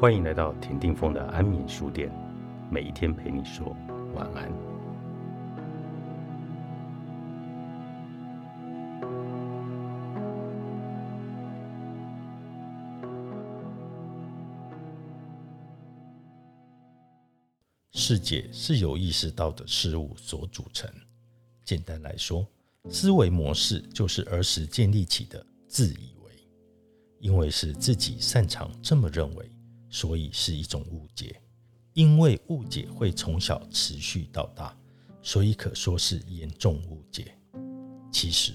欢迎来到田定峰的安眠书店，每一天陪你说晚安。世界是由意识到的事物所组成。简单来说，思维模式就是儿时建立起的自以为，因为是自己擅长这么认为。所以是一种误解，因为误解会从小持续到大，所以可说是严重误解。其实，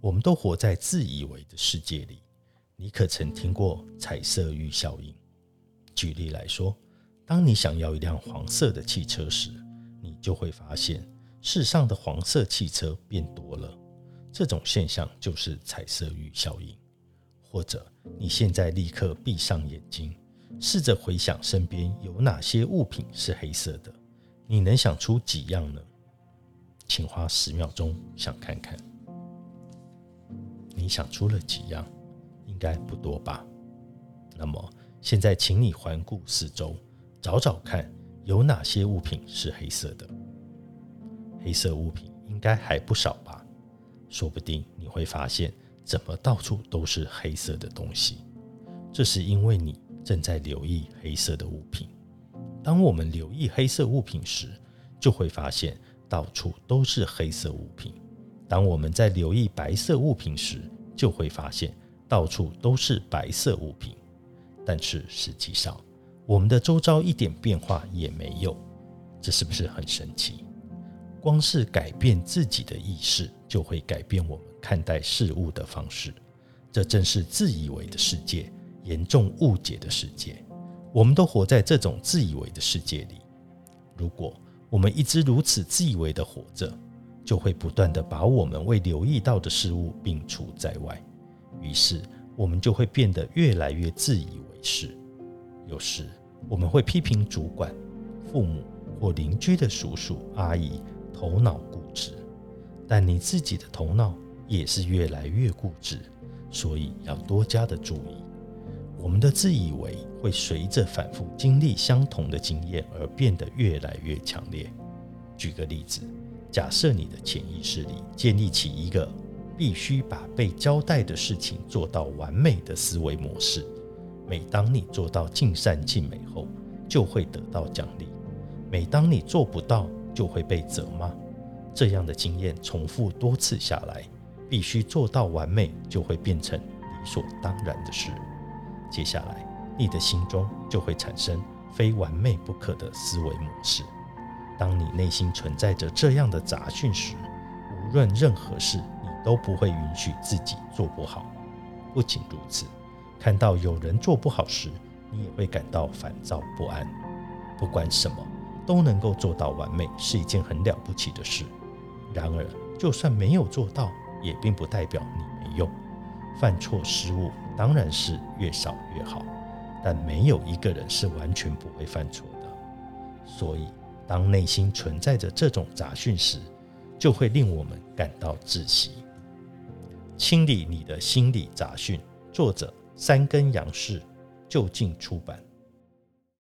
我们都活在自以为的世界里。你可曾听过彩色域效应？举例来说，当你想要一辆黄色的汽车时，你就会发现世上的黄色汽车变多了。这种现象就是彩色域效应。或者，你现在立刻闭上眼睛。试着回想身边有哪些物品是黑色的，你能想出几样呢？请花十秒钟想看看，你想出了几样？应该不多吧？那么现在，请你环顾四周，找找看有哪些物品是黑色的。黑色物品应该还不少吧？说不定你会发现，怎么到处都是黑色的东西？这是因为你。正在留意黑色的物品。当我们留意黑色物品时，就会发现到处都是黑色物品；当我们在留意白色物品时，就会发现到处都是白色物品。但是实际上，我们的周遭一点变化也没有，这是不是很神奇？光是改变自己的意识，就会改变我们看待事物的方式。这正是自以为的世界。严重误解的世界，我们都活在这种自以为的世界里。如果我们一直如此自以为的活着，就会不断的把我们未留意到的事物摒除在外，于是我们就会变得越来越自以为是。有时我们会批评主管、父母或邻居的叔叔阿姨头脑固执，但你自己的头脑也是越来越固执，所以要多加的注意。我们的自以为会随着反复经历相同的经验而变得越来越强烈。举个例子，假设你的潜意识里建立起一个必须把被交代的事情做到完美的思维模式，每当你做到尽善尽美后，就会得到奖励；每当你做不到，就会被责骂。这样的经验重复多次下来，必须做到完美就会变成理所当然的事。接下来，你的心中就会产生非完美不可的思维模式。当你内心存在着这样的杂讯时，无论任何事，你都不会允许自己做不好。不仅如此，看到有人做不好时，你也会感到烦躁不安。不管什么都能够做到完美，是一件很了不起的事。然而，就算没有做到，也并不代表你没用。犯错失误当然是越少越好，但没有一个人是完全不会犯错的。所以，当内心存在着这种杂讯时，就会令我们感到窒息。清理你的心理杂讯，作者三根杨氏，就近出版。